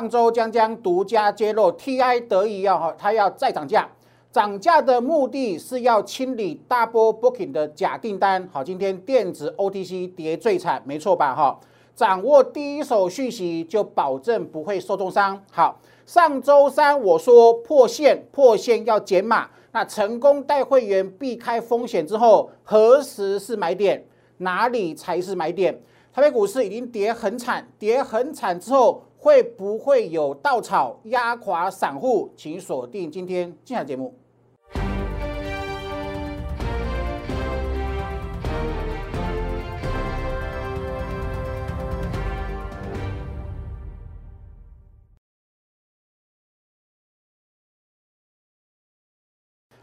上周将将独家揭露，TI 得意要哈，它要再涨价，涨价的目的是要清理 Double Booking 的假订单。好，今天电子 OTC 跌最惨，没错吧？哈，掌握第一手讯息就保证不会受重伤。好，上周三我说破线，破线要减码，那成功带会员避开风险之后，何时是买点？哪里才是买点？台北股市已经跌很惨，跌很惨之后。会不会有稻草压垮散户？请锁定今天精彩节目。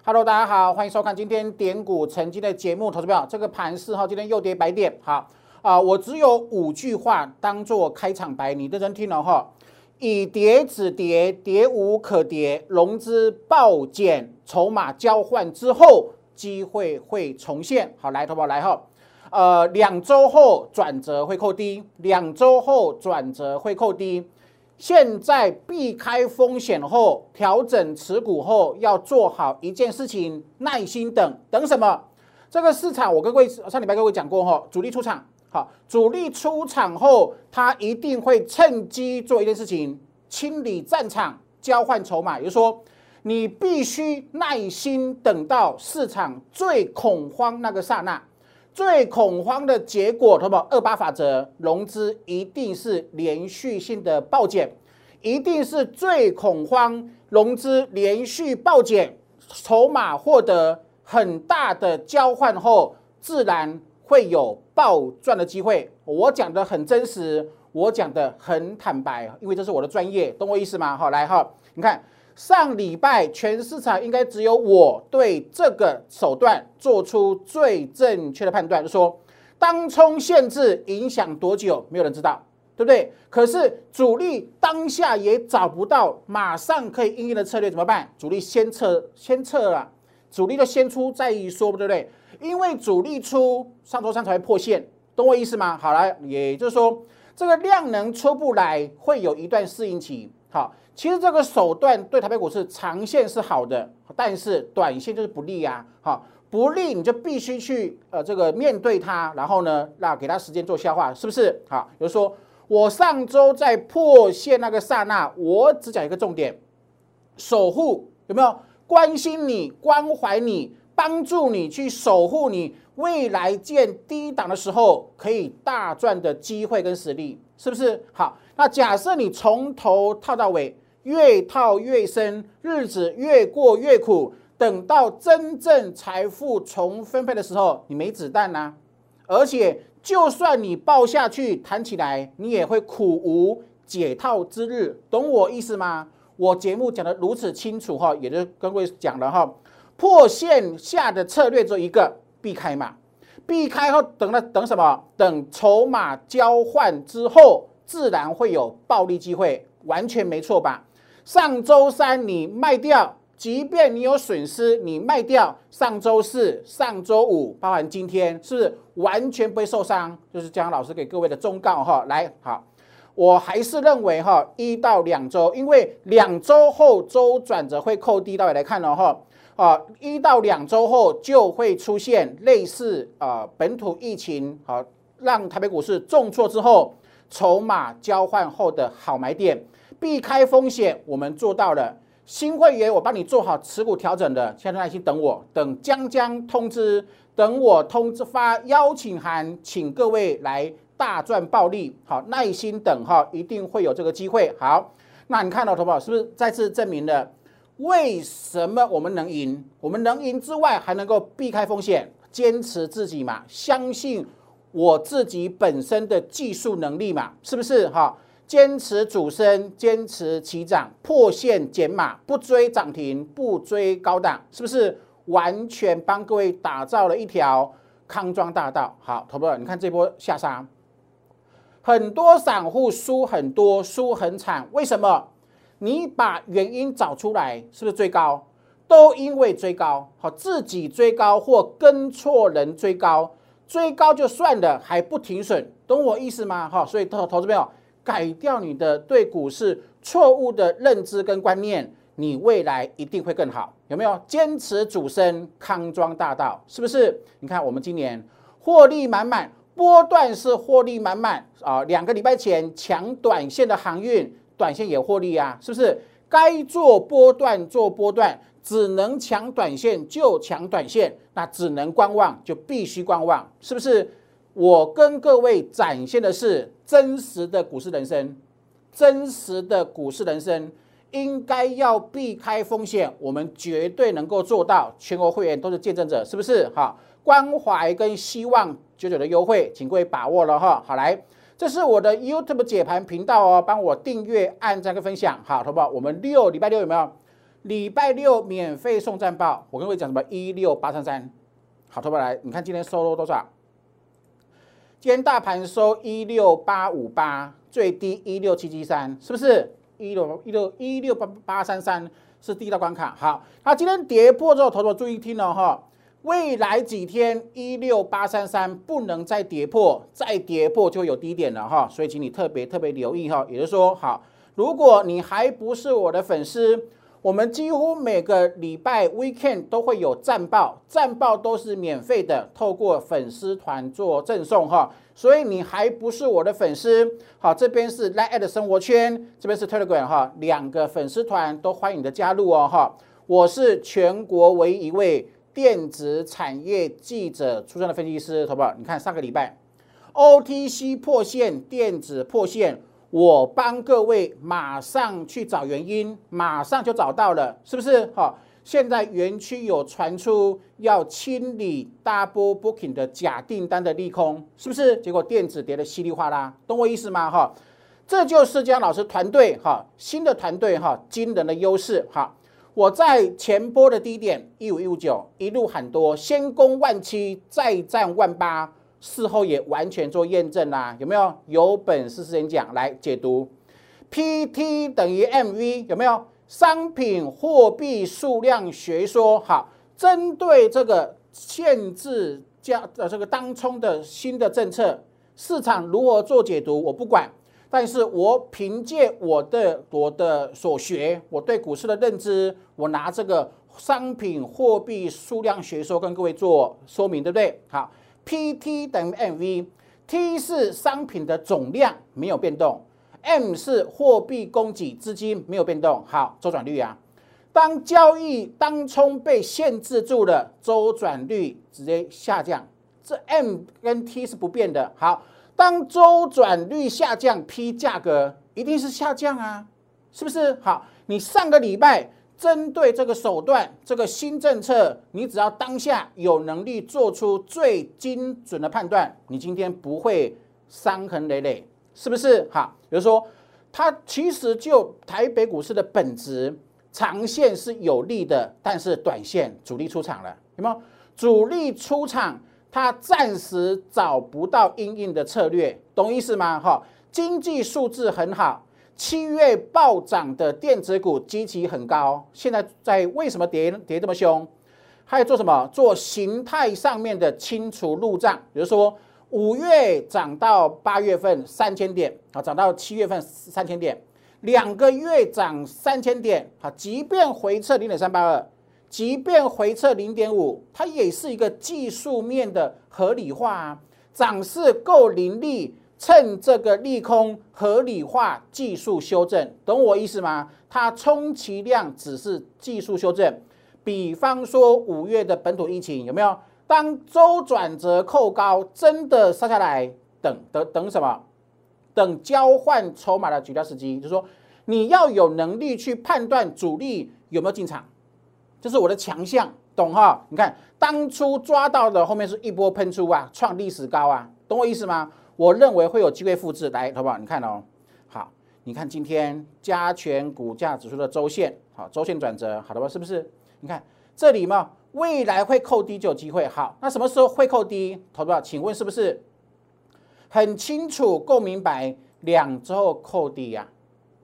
Hello，大家好，欢迎收看今天点股成绩的节目。投资票，这个盘势哈，今天又跌百点，好。啊，我只有五句话当做开场白，你认真听了哈。以跌止跌，跌无可跌，融资暴减，筹码交换之后，机会会重现。好，来，投保来哈。呃，两周后转折会扣低，两周后转折会扣低。现在避开风险后，调整持股后，要做好一件事情，耐心等等什么？这个市场，我跟各位上礼拜跟各位讲过哈，主力出场。好，主力出场后，他一定会趁机做一件事情，清理战场，交换筹码。也就是说，你必须耐心等到市场最恐慌那个刹那，最恐慌的结果，什么？二八法则，融资一定是连续性的暴减，一定是最恐慌，融资连续暴减，筹码获得很大的交换后，自然。会有暴赚的机会，我讲的很真实，我讲的很坦白，因为这是我的专业，懂我意思吗？好，来哈，你看上礼拜全市场应该只有我对这个手段做出最正确的判断，就说当冲限制影响多久，没有人知道，对不对？可是主力当下也找不到马上可以应用的策略，怎么办？主力先撤，先撤了，主力就先出再一说，对不对？因为主力出上周三才会破线，懂我意思吗？好了，也就是说这个量能出不来，会有一段适应期。好，其实这个手段对台北股市长线是好的，但是短线就是不利啊。好，不利你就必须去呃这个面对它，然后呢，那给它时间做消化，是不是？好，比如说我上周在破线那个刹那，我只讲一个重点：守护有没有关心你、关怀你？帮助你去守护你未来见低档的时候可以大赚的机会跟实力，是不是？好，那假设你从头套到尾，越套越深，日子越过越苦，等到真正财富重分配的时候，你没子弹呐。而且，就算你抱下去弹起来，你也会苦无解套之日，懂我意思吗？我节目讲的如此清楚哈，也就跟各位讲了哈。破线下的策略做一个，避开嘛，避开后等了等什么？等筹码交换之后，自然会有暴利机会，完全没错吧？上周三你卖掉，即便你有损失，你卖掉，上周四、上周五，包含今天，是完全不会受伤？就是江老师给各位的忠告哈。来，好，我还是认为哈，一到两周，因为两周后周转折会扣低到位来看了哈。啊，一到两周后就会出现类似啊本土疫情，好让台北股市重挫之后，筹码交换后的好买点，避开风险，我们做到了。新会员，我帮你做好持股调整的，现在耐心等我，等将将通知，等我通知发邀请函，请各位来大赚暴利。好，耐心等哈，一定会有这个机会。好，那你看到投保是不是再次证明了？为什么我们能赢？我们能赢之外，还能够避开风险，坚持自己嘛？相信我自己本身的技术能力嘛？是不是哈？坚持主升，坚持起涨，破线减码，不追涨停，不追高档，是不是完全帮各位打造了一条康庄大道？好，投资你看这波下杀，很多散户输很多，输很惨，为什么？你把原因找出来，是不是追高？都因为追高，好自己追高或跟错人追高，追高就算了，还不停损，懂我意思吗？哈，所以投投资朋友，改掉你的对股市错误的认知跟观念，你未来一定会更好。有没有坚持主升康庄大道？是不是？你看我们今年获利满满，波段是获利满满啊！两个礼拜前抢短线的航运，短线也获利啊，是不是？该做波段做波段，只能抢短线就抢短线，那只能观望就必须观望，是不是？我跟各位展现的是真实的股市人生，真实的股市人生应该要避开风险，我们绝对能够做到。全国会员都是见证者，是不是？好，关怀跟希望九九的优惠，请各位把握了哈。好，来，这是我的 YouTube 解盘频道哦，帮我订阅、按赞跟分享。好，好不好？我们六礼拜六有没有？礼拜六免费送战报。我跟各位讲什么？一六八三三。好，投保来，你看今天收入多少？今天大盘收一六八五八，最低一六七七三，是不是？一六一六一六八八三三是第一道关卡。好，那今天跌破之后，投资注意听了哈，未来几天一六八三三不能再跌破，再跌破就有低点了哈，所以请你特别特别留意哈。也就是说，好，如果你还不是我的粉丝。我们几乎每个礼拜 weekend 都会有战报，战报都是免费的，透过粉丝团做赠送哈。所以你还不是我的粉丝，好，这边是 Line 的生活圈，这边是 Telegram 哈，两个粉丝团都欢迎你的加入哦哈。我是全国唯一一位电子产业记者出身的分析师，好不好？你看上个礼拜 OTC 破线，电子破线。我帮各位马上去找原因，马上就找到了，是不是？好，现在园区有传出要清理 double booking 的假订单的利空，是不是？结果电子跌得稀里哗啦，懂我意思吗？哈，这就是江老师团队哈，新的团队哈，惊人的优势哈。我在前波的低点一五一五九一路喊多，先攻万七，再战万八。事后也完全做验证啦，有没有？有本事先讲来解读，PT 等于 MV 有没有？商品货币数量学说好，针对这个限制加呃这个当冲的新的政策，市场如何做解读我不管，但是我凭借我的我的所学，我对股市的认知，我拿这个商品货币数量学说跟各位做说明，对不对？好。PT 等于 MV，T 是商品的总量没有变动，M 是货币供给资金没有变动。好，周转率啊，当交易当冲被限制住了，周转率直接下降。这 M 跟 T 是不变的。好，当周转率下降，P 价格一定是下降啊，是不是？好，你上个礼拜。针对这个手段，这个新政策，你只要当下有能力做出最精准的判断，你今天不会伤痕累累，是不是？好，比如说，它其实就台北股市的本质，长线是有利的，但是短线主力出场了，有没有？主力出场，它暂时找不到应应的策略，懂意思吗？哈，经济数字很好。七月暴涨的电子股基期很高，现在在为什么跌跌这么凶？还有做什么？做形态上面的清除路障，比如说五月涨到八月份三千点，啊，涨到七月份三千点，两个月涨三千点，啊，即便回撤零点三八二，即便回撤零点五，它也是一个技术面的合理化啊，涨势够凌厉。趁这个利空合理化技术修正，懂我意思吗？它充其量只是技术修正。比方说五月的本土疫情有没有？当周转折扣高，真的杀下来，等等等什么？等交换筹码的绝佳时机，就是说你要有能力去判断主力有没有进场，这是我的强项，懂哈？你看当初抓到的后面是一波喷出啊，创历史高啊，懂我意思吗？我认为会有机会复制，来，好不好？你看哦，好，你看今天加权股价指数的周线，好，周线转折，好的吧？是不是？你看这里嘛，未来会扣低就有机会。好，那什么时候会扣低？投不好？请问是不是很清楚、够明白？两周扣低呀，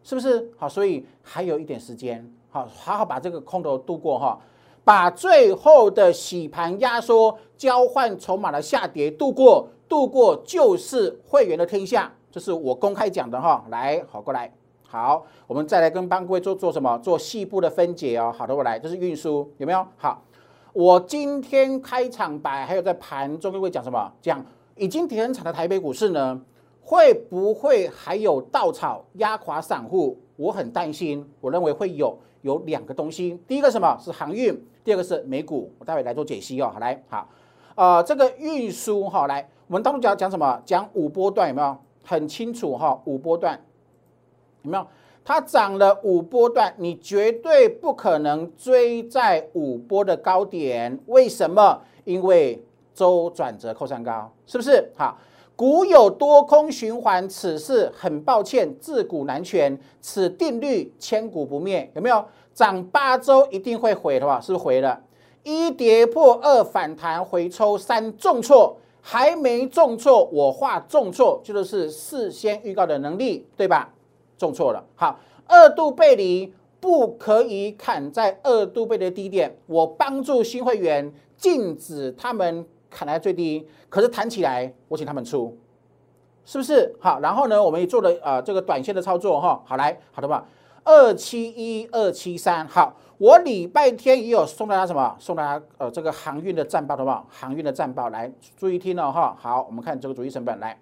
是不是？好，所以还有一点时间，好，好好把这个空头度过哈，把最后的洗盘压缩、交换筹码的下跌度过。度过就是会员的天下，这是我公开讲的哈。来，好过来，好，我们再来跟帮各位做做什么？做细部的分解哦。好的，我来，这是运输有没有？好，我今天开场白还有在盘中各位讲什么？讲已经跌很惨的台北股市呢，会不会还有稻草压垮散户？我很担心，我认为会有有两个东西，第一个什么是航运，第二个是美股。我待会来做解析哦。好，来，好，呃，这个运输哈，来，我们当中讲讲什么？讲五波段有没有？很清楚哈，五波段。有没有？它涨了五波段，你绝对不可能追在五波的高点。为什么？因为周转折扣上高，是不是？好，股有多空循环，此事很抱歉，自古难全，此定律千古不灭。有没有？涨八周一定会回的吧？是不是回了？一跌破，二反弹回抽，三重挫，还没重挫，我画重挫，就是事先预告的能力，对吧？重错了，好，二度背离不可以砍在二度背的低点。我帮助新会员禁止他们砍来最低，可是弹起来我请他们出，是不是？好，然后呢，我们也做了呃这个短线的操作哈。好来，好的吧？二七一二七三，好，我礼拜天也有送大家什么？送大家呃这个航运的战报，好不好？航运的战报来注意听了哈。好，我们看这个主力成本来。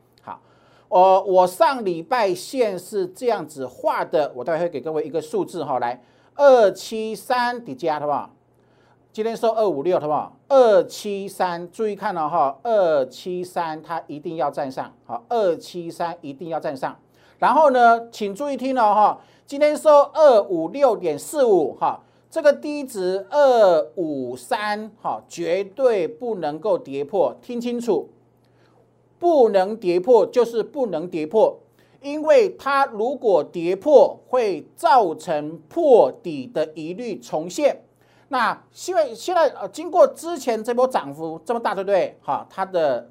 哦，我上礼拜线是这样子画的，我待会会给各位一个数字哈，来二七三叠加，好不好？今天收二五六，好不好？二七三，注意看了哈，二七三它一定要站上，好，二七三一定要站上。然后呢，请注意听了哈，今天收二五六点四五，哈，这个低值二五三，哈，绝对不能够跌破，听清楚。不能跌破就是不能跌破，因为它如果跌破，会造成破底的疑虑重现。那现在现在呃，经过之前这波涨幅这么大，对不对？哈，它的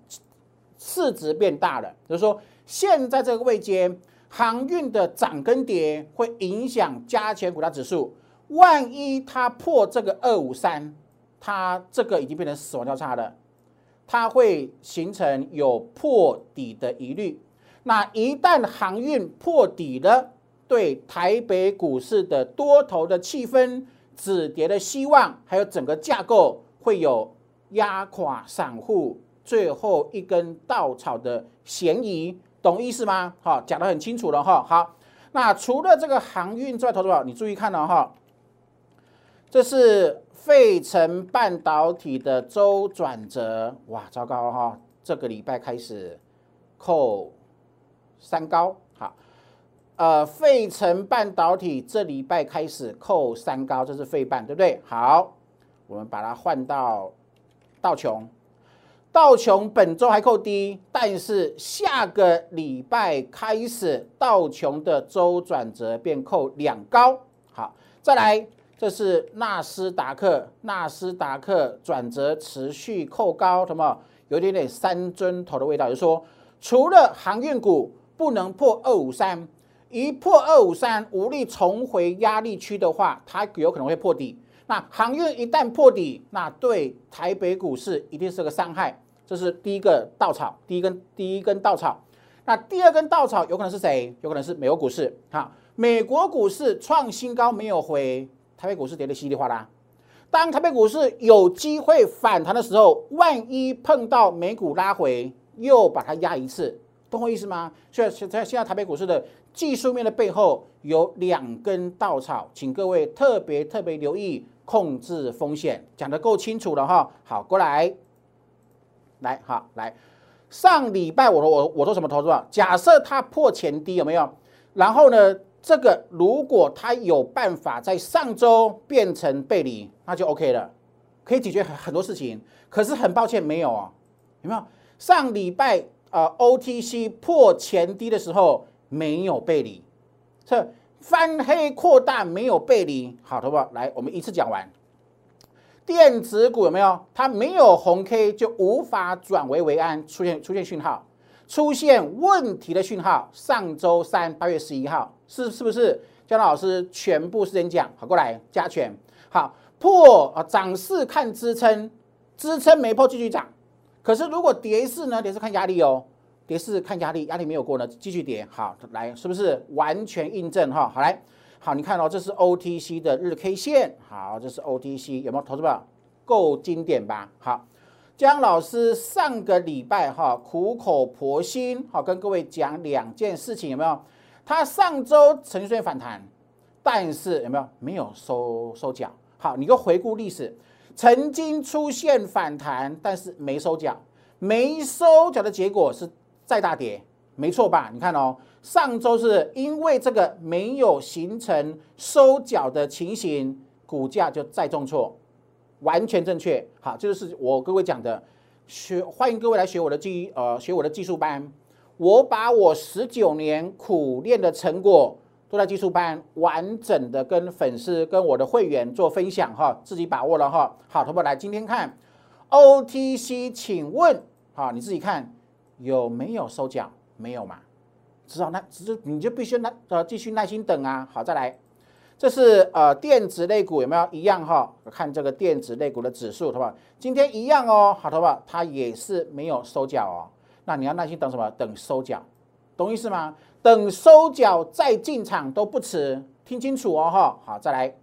市值变大了，就是说现在这个位阶，航运的涨跟跌会影响加权股价指数。万一它破这个二五三，它这个已经变成死亡交叉了。它会形成有破底的疑虑，那一旦航运破底了，对台北股市的多头的气氛、止跌的希望，还有整个架构会有压垮散户最后一根稻草的嫌疑，懂意思吗？好，讲得很清楚了哈。好，那除了这个航运之外，投资者你注意看了哈，这是。费城半导体的周转折，哇，糟糕哈！这个礼拜开始扣三高，呃，费城半导体这礼拜开始扣三高，这是费半，对不对？好，我们把它换到道琼，道琼本周还扣低，但是下个礼拜开始，道琼的周转折变扣两高，好，再来。这是纳斯达克，纳斯达克转折持续扣高，什么有点点三尊头的味道。就是说，除了航运股不能破二五三，一破二五三无力重回压力区的话，它有可能会破底。那航运一旦破底，那对台北股市一定是个伤害。这是第一个稻草，第一根第一根稻草。那第二根稻草有可能是谁？有可能是美国股市。哈，美国股市创新高没有回。台北股市跌得稀里哗啦，当台北股市有机会反弹的时候，万一碰到美股拉回，又把它压一次，懂我意思吗？所以现在现在台北股市的技术面的背后有两根稻草，请各位特别特别留意，控制风险，讲得够清楚了哈。好，过来，来，好，来，上礼拜我说我我做什么投资啊？假设它破前低有没有？然后呢？这个如果它有办法在上周变成背离，那就 OK 了，可以解决很很多事情。可是很抱歉，没有啊，有没有？上礼拜呃 OTC 破前低的时候没有背离，这翻黑扩大没有背离，好，好不？来，我们一次讲完。电子股有没有？它没有红 K 就无法转危为安，出现出现讯号。出现问题的讯号，上周三八月十一号是是不是？姜老师全部时间讲，好过来加权，好破啊，涨势看支撑，支撑没破继续涨。可是如果跌势呢？跌势看压力哦，跌势看压力，压力没有过呢，继续跌。好，来，是不是完全印证哈？好来，好，你看哦，这是 OTC 的日 K 线，好，这是 OTC，有没有投资者够经典吧？好，江老师上个礼拜哈苦口婆心好跟各位讲两件事情，有没有？他上周曾经出现反弹，但是有没有没有收收脚？好，你就回顾历史，曾经出现反弹，但是没收脚，没收脚的结果是。再大跌，没错吧？你看哦，上周是因为这个没有形成收脚的情形，股价就再重挫，完全正确。好，这就是我各位讲的，学欢迎各位来学我的技呃学我的技术班，我把我十九年苦练的成果都在技术班完整的跟粉丝跟我的会员做分享哈，自己把握了哈。好，同学们来今天看 OTC，请问好，你自己看。有没有收脚？没有嘛？知道那只是你就必须耐呃继续耐心等啊。好，再来，这是呃电子类股有没有一样哈？看这个电子类股的指数，好不好？今天一样哦，好，好不好？它也是没有收脚哦。那你要耐心等什么？等收脚，懂意思吗？等收脚再进场都不迟，听清楚哦哈。好，再来，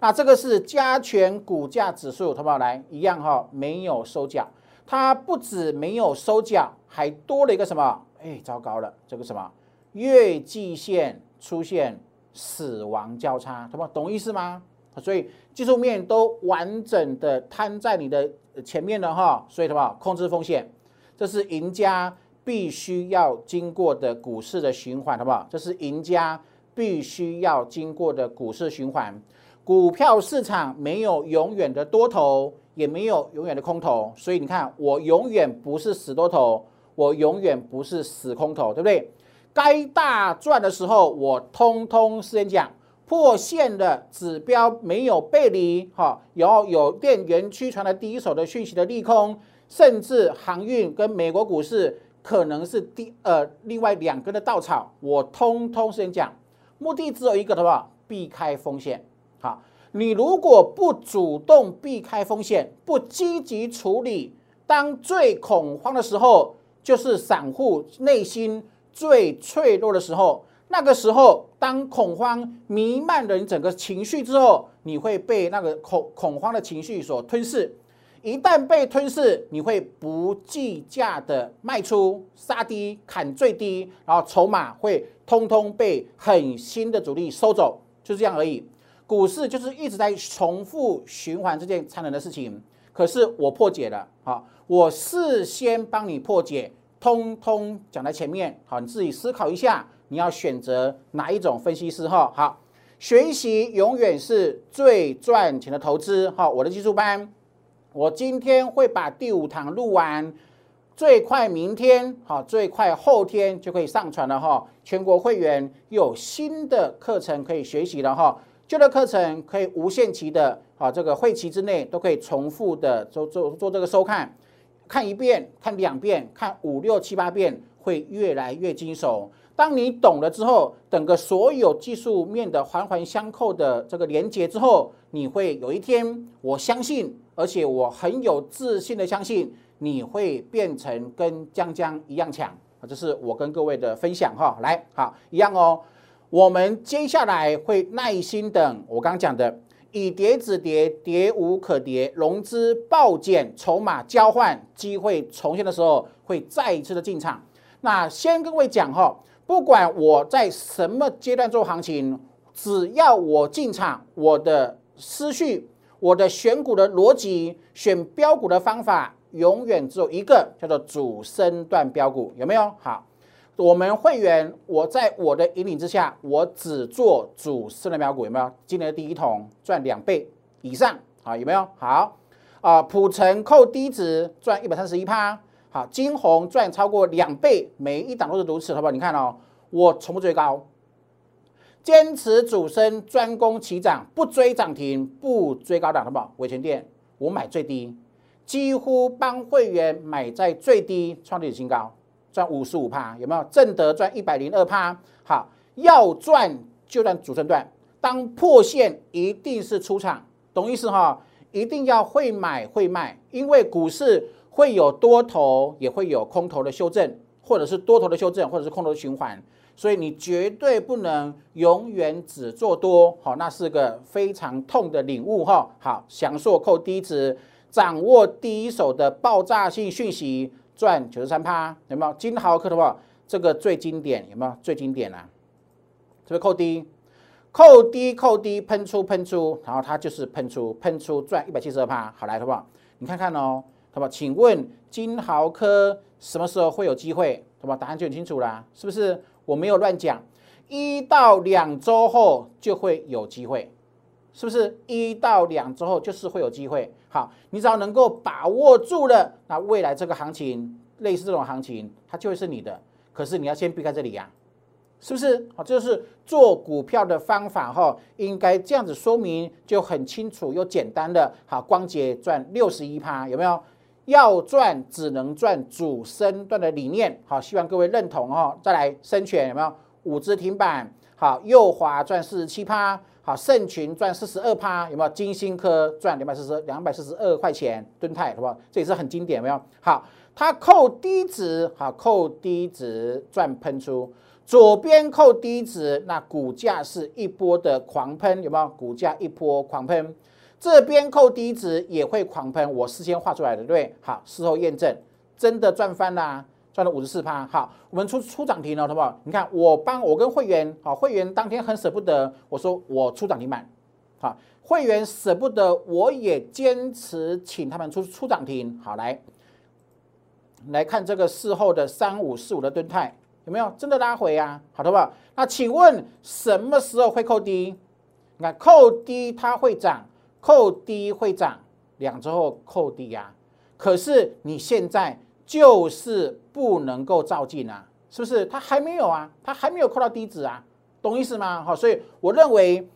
那这个是加权股价指数，好不好？来一样哈，没有收脚。它不止没有收脚，还多了一个什么？哎，糟糕了，这个什么月季线出现死亡交叉，懂不懂意思吗？所以技术面都完整的摊在你的前面了哈，所以什么控制风险，这是赢家必须要经过的股市的循环，好不好？这是赢家必须要经过的股市循环，股票市场没有永远的多头。也没有永远的空头，所以你看，我永远不是死多头，我永远不是死空头，对不对？该大赚的时候，我通通先讲破线的指标没有背离，哈，然后有电源区传来第一手的讯息的利空，甚至航运跟美国股市可能是第呃另外两根的稻草，我通通先讲，目的只有一个，的话，避开风险，好。你如果不主动避开风险，不积极处理，当最恐慌的时候，就是散户内心最脆弱的时候。那个时候，当恐慌弥漫了你整个情绪之后，你会被那个恐恐慌的情绪所吞噬。一旦被吞噬，你会不计价的卖出、杀低、砍最低，然后筹码会通通被狠心的主力收走，就这样而已。股市就是一直在重复循环这件残忍的事情，可是我破解了，好，我事先帮你破解，通通讲在前面，好，你自己思考一下，你要选择哪一种分析师哈，好，学习永远是最赚钱的投资，哈，我的技术班，我今天会把第五堂录完，最快明天，好，最快后天就可以上传了哈，全国会员有新的课程可以学习了哈。旧的课程可以无限期的啊，这个会期之内都可以重复的做做做这个收看，看一遍、看两遍、看五六七八遍，会越来越精熟。当你懂了之后，整个所有技术面的环环相扣的这个连接之后，你会有一天，我相信，而且我很有自信的相信，你会变成跟江江一样强啊！这是我跟各位的分享哈，来好一样哦。我们接下来会耐心等我刚刚讲的，以跌止跌，跌无可跌，融资暴减，筹码交换机会重现的时候，会再一次的进场。那先跟各位讲哈，不管我在什么阶段做行情，只要我进场，我的思绪，我的选股的逻辑，选标股的方法，永远只有一个，叫做主升段标股，有没有？好。我们会员，我在我的引领之下，我只做主升的标股，有没有？今年的第一桶赚两倍以上，好有没有？好啊，普成扣低值赚一百三十一趴，好，金红赚超过两倍，每一档都是如此，好不好？你看哦，我从不追高，坚持主升，专攻起涨，不追涨停，不追高档，好不好？伟全店我买最低，几乎帮会员买在最低，创历史新高。赚五十五趴有没有？正德赚一百零二趴。好，要赚就赚主升段，当破线一定是出场，懂意思哈？一定要会买会卖，因为股市会有多头，也会有空头的修正，或者是多头的修正，或者是空头的循环。所以你绝对不能永远只做多，好，那是个非常痛的领悟哈。好，享受扣低值，掌握第一手的爆炸性讯息，赚九十三趴，有没有？金豪科的话，这个最经典，有没有？最经典啊？这边扣低，扣低，扣低，喷出，喷出，然后它就是喷出，喷出赚一百七十二趴。好来，好不好？你看看哦，那么？请问金豪科什么时候会有机会？好吧？答案就很清楚啦，是不是？我没有乱讲，一到两周后就会有机会，是不是？一到两周后就是会有机会。好，你只要能够把握住了，那未来这个行情，类似这种行情，它就会是你的。可是你要先避开这里呀，是不是？好，这是做股票的方法哈，应该这样子说明就很清楚又简单的。好，光捷赚六十一趴，有没有？要赚只能赚主升段的理念，好，希望各位认同哦。再来深全有没有五只停板？好，右华赚四十七趴，好，盛群赚四十二趴，有没有？金星科赚两百四十两百四十二块钱，吨泰好不好？这也是很经典，有没有？好，它扣低值，好，扣低值赚喷出，左边扣低值，那股价是一波的狂喷，有没有？股价一波狂喷。这边扣低值也会狂喷，我事先画出来的，对？好，事后验证，真的赚翻啦，赚了五十四趴。好，我们出出涨停了，好不好？你看，我帮我跟会员，好，会员当天很舍不得，我说我出涨停板，好，会员舍不得，我也坚持请他们出出涨停。好，来来看这个事后的三五四五的吨态有没有真的拉回啊？好的吧？那请问什么时候会扣低？你看扣低它会涨。扣低会涨，两周后扣低呀。可是你现在就是不能够照进啊，是不是？它还没有啊，它还没有扣到低值啊，懂意思吗？好，所以我认为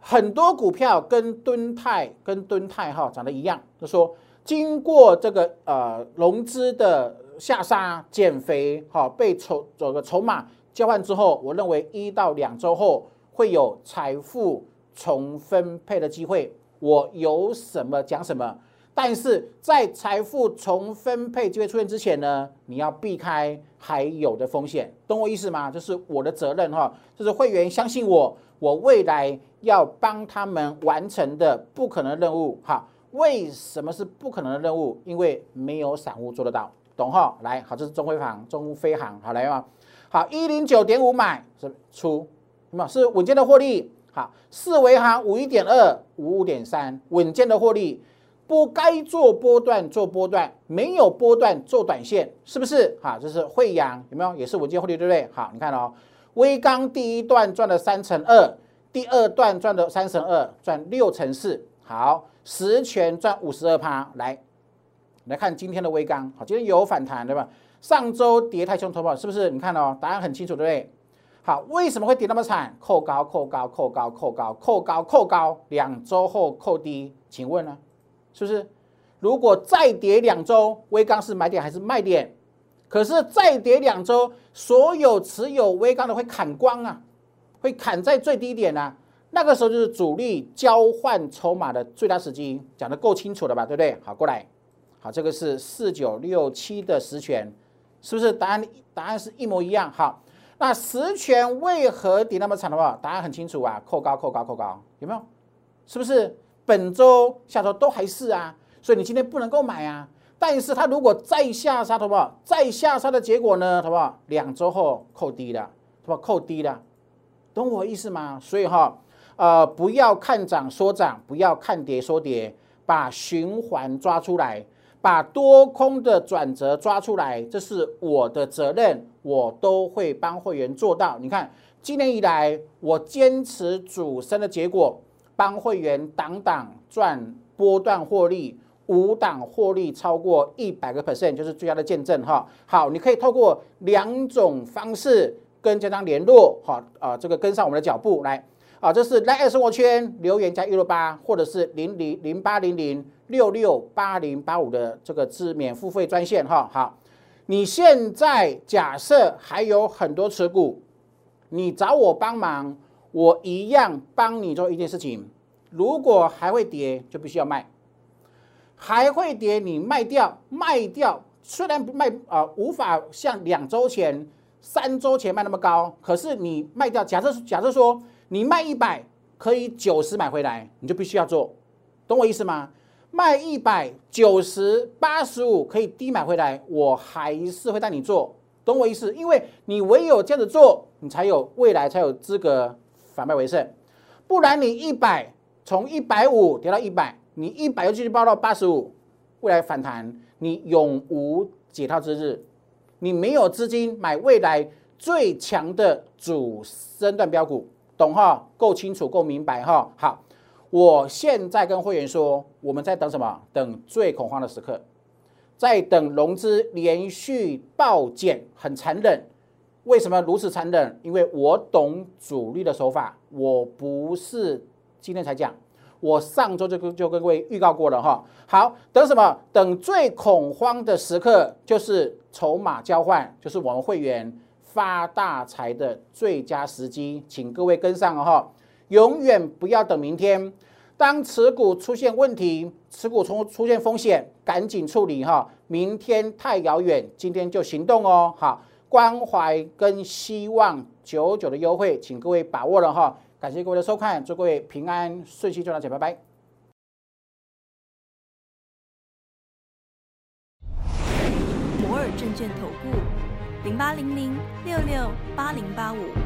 很多股票跟敦泰跟敦泰哈长得一样，就说经过这个呃融资的下杀减肥哈，被筹这个筹码交换之后，我认为一到两周后会有财富重分配的机会。我有什么讲什么，但是在财富重分配机会出现之前呢，你要避开还有的风险，懂我意思吗？这是我的责任哈，就是会员相信我，我未来要帮他们完成的不可能的任务哈。为什么是不可能的任务？因为没有散户做得到，懂哈？来，好，这是中飞航、中飞航，好来吗？好，一零九点五买是出，那么是稳健的获利。好，四维行五一点二五五点三，稳健的获利，不该做波段做波段，没有波段做短线，是不是？好，这是惠阳有没有？也是稳健获利，对不对？好，你看哦，微钢第一段赚了三成二，第二段赚了三成二，赚六成四。好，十全赚五十二趴。来，来看今天的微钢，好，今天有反弹对吧？上周跌太凶，投保是不是？你看哦，答案很清楚，对不对？好，为什么会跌那么惨？扣高，扣高，扣高，扣高，扣高，扣高，两周后扣低，请问呢？是不是？如果再跌两周，微钢是买点还是卖点？可是再跌两周，所有持有微钢的会砍光啊，会砍在最低点啊。那个时候就是主力交换筹码的最大时机，讲的够清楚了吧？对不对？好，过来，好，这个是四九六七的实权，是不是？答案答案是一模一样。好。那实权为何跌那么惨的话，答案很清楚啊，扣高扣高扣高，有没有？是不是本周下周都还是啊？所以你今天不能够买啊。但是它如果再下杀，好不好？再下杀的结果呢，好不好？两周后扣低了，是吧？扣低了，懂我意思吗？所以哈，呃，不要看涨说涨，不要看跌说跌，把循环抓出来。把多空的转折抓出来，这是我的责任，我都会帮会员做到。你看，今年以来我坚持主升的结果，帮会员挡挡赚波段获利，五档获利超过一百个 percent，就是最佳的见证哈。好，你可以透过两种方式跟家长联络，好啊，这个跟上我们的脚步来啊，这是来生活圈留言加一六八，或者是零零零八零零。六六八零八五的这个自免付费专线哈，好，你现在假设还有很多持股，你找我帮忙，我一样帮你做一件事情。如果还会跌，就必须要卖；还会跌，你卖掉卖掉，虽然卖啊无法像两周前、三周前卖那么高，可是你卖掉，假设假设说你卖一百可以九十买回来，你就必须要做，懂我意思吗？卖一百九十八十五可以低买回来，我还是会带你做，懂我意思？因为你唯有这样子做，你才有未来才有资格反败为胜，不然你一百从一百五跌到一百。你一百又继续报到八十五，未来反弹，你永无解套之日。你没有资金买未来最强的主升段标股，懂哈？够清楚，够明白哈？好，我现在跟会员说，我们在等什么？等最恐慌的时刻，在等融资连续暴减，很残忍。为什么如此残忍？因为我懂主力的手法，我不是今天才讲。我上周就跟就跟各位预告过了哈，好，等什么？等最恐慌的时刻，就是筹码交换，就是我们会员发大财的最佳时机，请各位跟上哈，永远不要等明天。当持股出现问题，持股出出现风险，赶紧处理哈，明天太遥远，今天就行动哦。好，关怀跟希望久久的优惠，请各位把握了哈。感谢各位的收看，祝各位平安顺心，赚到钱，拜拜。摩尔证券投顾零八零零六六八零八五。